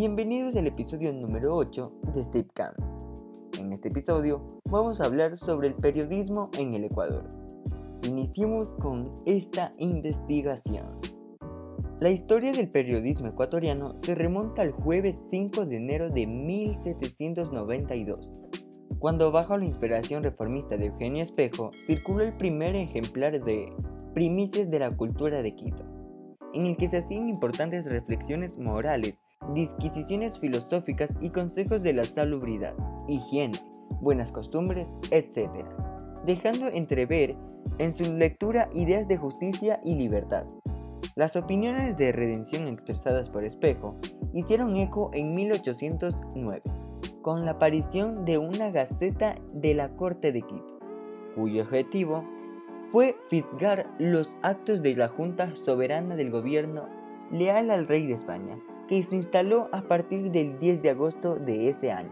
Bienvenidos al episodio número 8 de Steve Can. En este episodio vamos a hablar sobre el periodismo en el Ecuador. Iniciemos con esta investigación. La historia del periodismo ecuatoriano se remonta al jueves 5 de enero de 1792, cuando bajo la inspiración reformista de Eugenio Espejo circuló el primer ejemplar de Primicias de la Cultura de Quito, en el que se hacían importantes reflexiones morales, disquisiciones filosóficas y consejos de la salubridad, higiene, buenas costumbres, etc., dejando entrever en su lectura ideas de justicia y libertad. Las opiniones de redención expresadas por Espejo hicieron eco en 1809 con la aparición de una Gaceta de la Corte de Quito, cuyo objetivo fue fisgar los actos de la Junta Soberana del Gobierno leal al Rey de España, que se instaló a partir del 10 de agosto de ese año.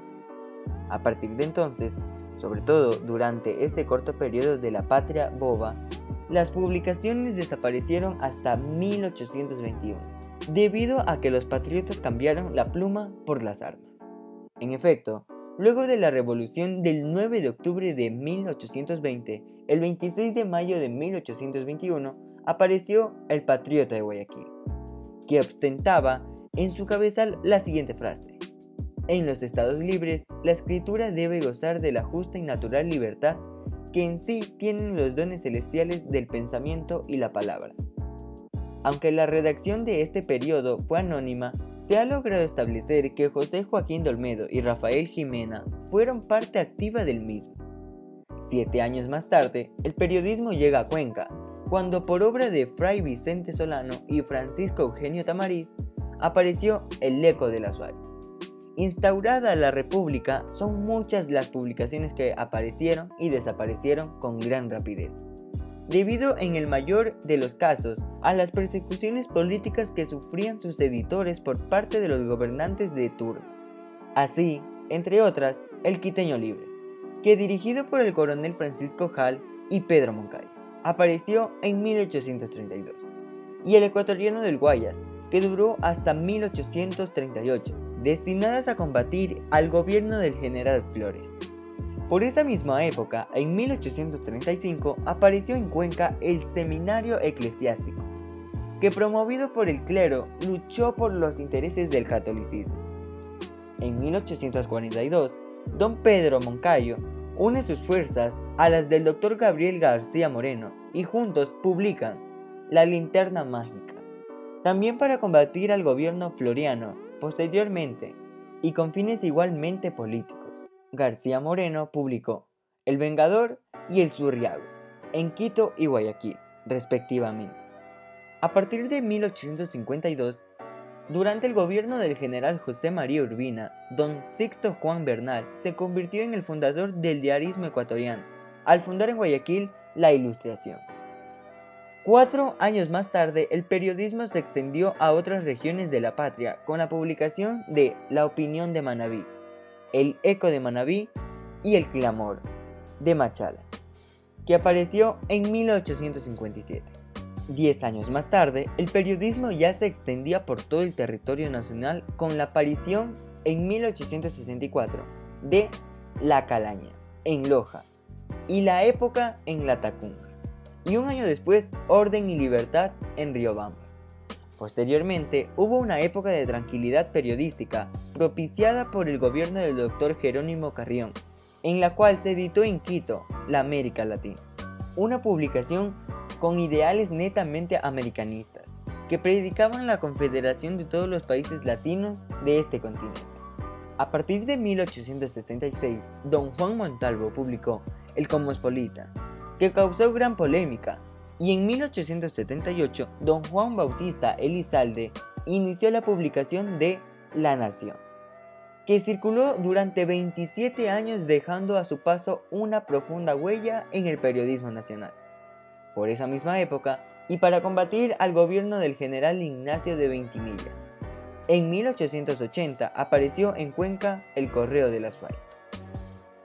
A partir de entonces, sobre todo durante ese corto periodo de la patria boba, las publicaciones desaparecieron hasta 1821, debido a que los patriotas cambiaron la pluma por las armas. En efecto, luego de la revolución del 9 de octubre de 1820, el 26 de mayo de 1821 apareció el Patriota de Guayaquil, que ostentaba en su cabeza la siguiente frase. En los estados libres, la escritura debe gozar de la justa y natural libertad que en sí tienen los dones celestiales del pensamiento y la palabra. Aunque la redacción de este periodo fue anónima, se ha logrado establecer que José Joaquín de Olmedo y Rafael Jimena fueron parte activa del mismo. Siete años más tarde, el periodismo llega a Cuenca, cuando por obra de Fray Vicente Solano y Francisco Eugenio Tamariz apareció El Eco de la Suárez. Instaurada la República, son muchas las publicaciones que aparecieron y desaparecieron con gran rapidez debido en el mayor de los casos a las persecuciones políticas que sufrían sus editores por parte de los gobernantes de turno. Así, entre otras, El Quiteño Libre, que dirigido por el coronel Francisco Hall y Pedro Moncayo, apareció en 1832, y El Ecuatoriano del Guayas, que duró hasta 1838, destinadas a combatir al gobierno del general Flores. Por esa misma época, en 1835, apareció en Cuenca el Seminario Eclesiástico, que promovido por el clero luchó por los intereses del catolicismo. En 1842, don Pedro Moncayo une sus fuerzas a las del doctor Gabriel García Moreno y juntos publican La Linterna Mágica, también para combatir al gobierno floriano posteriormente y con fines igualmente políticos. García Moreno publicó El Vengador y El Surriago en Quito y Guayaquil, respectivamente. A partir de 1852, durante el gobierno del general José María Urbina, don Sixto Juan Bernal se convirtió en el fundador del diarismo ecuatoriano, al fundar en Guayaquil la Ilustración. Cuatro años más tarde, el periodismo se extendió a otras regiones de la patria con la publicación de La Opinión de Manabí, el Eco de Manabí y El Clamor de Machala, que apareció en 1857. Diez años más tarde, el periodismo ya se extendía por todo el territorio nacional con la aparición en 1864 de La Calaña, en Loja, y La Época en La Tacunga, y un año después Orden y Libertad en Riobamba. Posteriormente, hubo una época de tranquilidad periodística propiciada por el gobierno del doctor Jerónimo Carrión, en la cual se editó en Quito, la América Latina, una publicación con ideales netamente americanistas, que predicaban la confederación de todos los países latinos de este continente. A partir de 1866, don Juan Montalvo publicó El Cosmopolita, que causó gran polémica, y en 1878 don Juan Bautista Elizalde inició la publicación de La Nación, que circuló durante 27 años dejando a su paso una profunda huella en el periodismo nacional. Por esa misma época, y para combatir al gobierno del general Ignacio de Ventimilla, en 1880 apareció en Cuenca el Correo de la Suárez.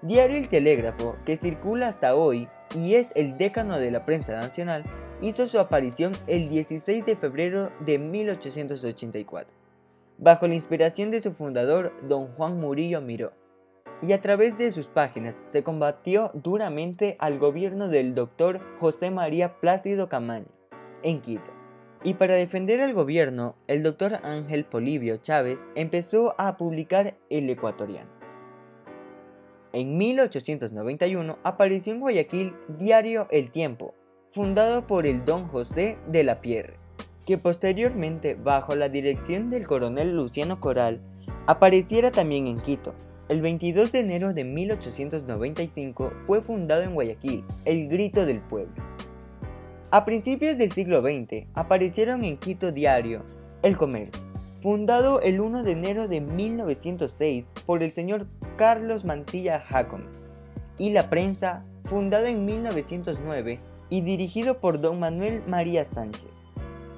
Diario El Telégrafo, que circula hasta hoy y es el décano de la prensa nacional, hizo su aparición el 16 de febrero de 1884, bajo la inspiración de su fundador, don Juan Murillo Miró, y a través de sus páginas se combatió duramente al gobierno del doctor José María Plácido Camaño en Quito. Y para defender al gobierno, el doctor Ángel Polibio Chávez empezó a publicar El Ecuatoriano. En 1891 apareció en Guayaquil Diario El Tiempo, fundado por el don José de la Pierre, que posteriormente, bajo la dirección del coronel Luciano Coral, apareciera también en Quito. El 22 de enero de 1895 fue fundado en Guayaquil El Grito del Pueblo. A principios del siglo XX aparecieron en Quito Diario El Comercio, fundado el 1 de enero de 1906 por el señor Carlos Mantilla Jacome, y La Prensa, fundado en 1909 y dirigido por don Manuel María Sánchez.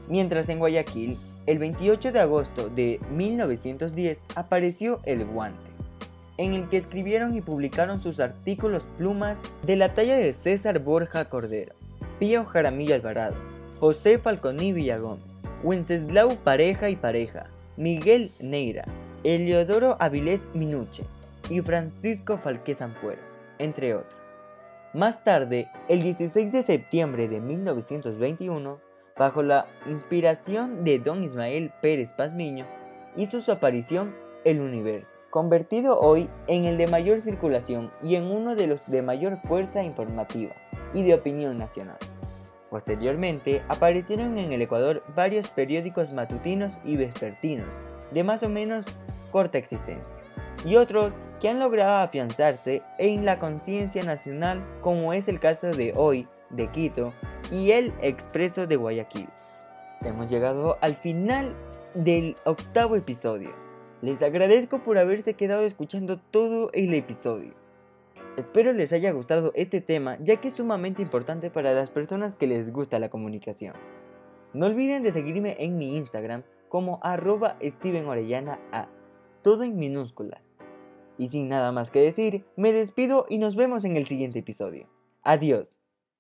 Mientras en Guayaquil, el 28 de agosto de 1910 apareció El Guante, en el que escribieron y publicaron sus artículos plumas de la talla de César Borja Cordero, Pío Jaramillo Alvarado, José Falconí Villagómez, Wenceslau Pareja y Pareja, Miguel Neira, Eliodoro Avilés Minuche y Francisco Falqué Zampuero, entre otros. Más tarde, el 16 de septiembre de 1921, bajo la inspiración de don Ismael Pérez Pazmiño, hizo su aparición El Universo, convertido hoy en el de mayor circulación y en uno de los de mayor fuerza informativa y de opinión nacional. Posteriormente, aparecieron en el Ecuador varios periódicos matutinos y vespertinos, de más o menos corta existencia, y otros que han logrado afianzarse en la conciencia nacional, como es el caso de Hoy, de Quito, y el Expreso de Guayaquil. Hemos llegado al final del octavo episodio. Les agradezco por haberse quedado escuchando todo el episodio. Espero les haya gustado este tema ya que es sumamente importante para las personas que les gusta la comunicación. No olviden de seguirme en mi Instagram como arroba Steven A, todo en minúsculas. Y sin nada más que decir, me despido y nos vemos en el siguiente episodio. Adiós.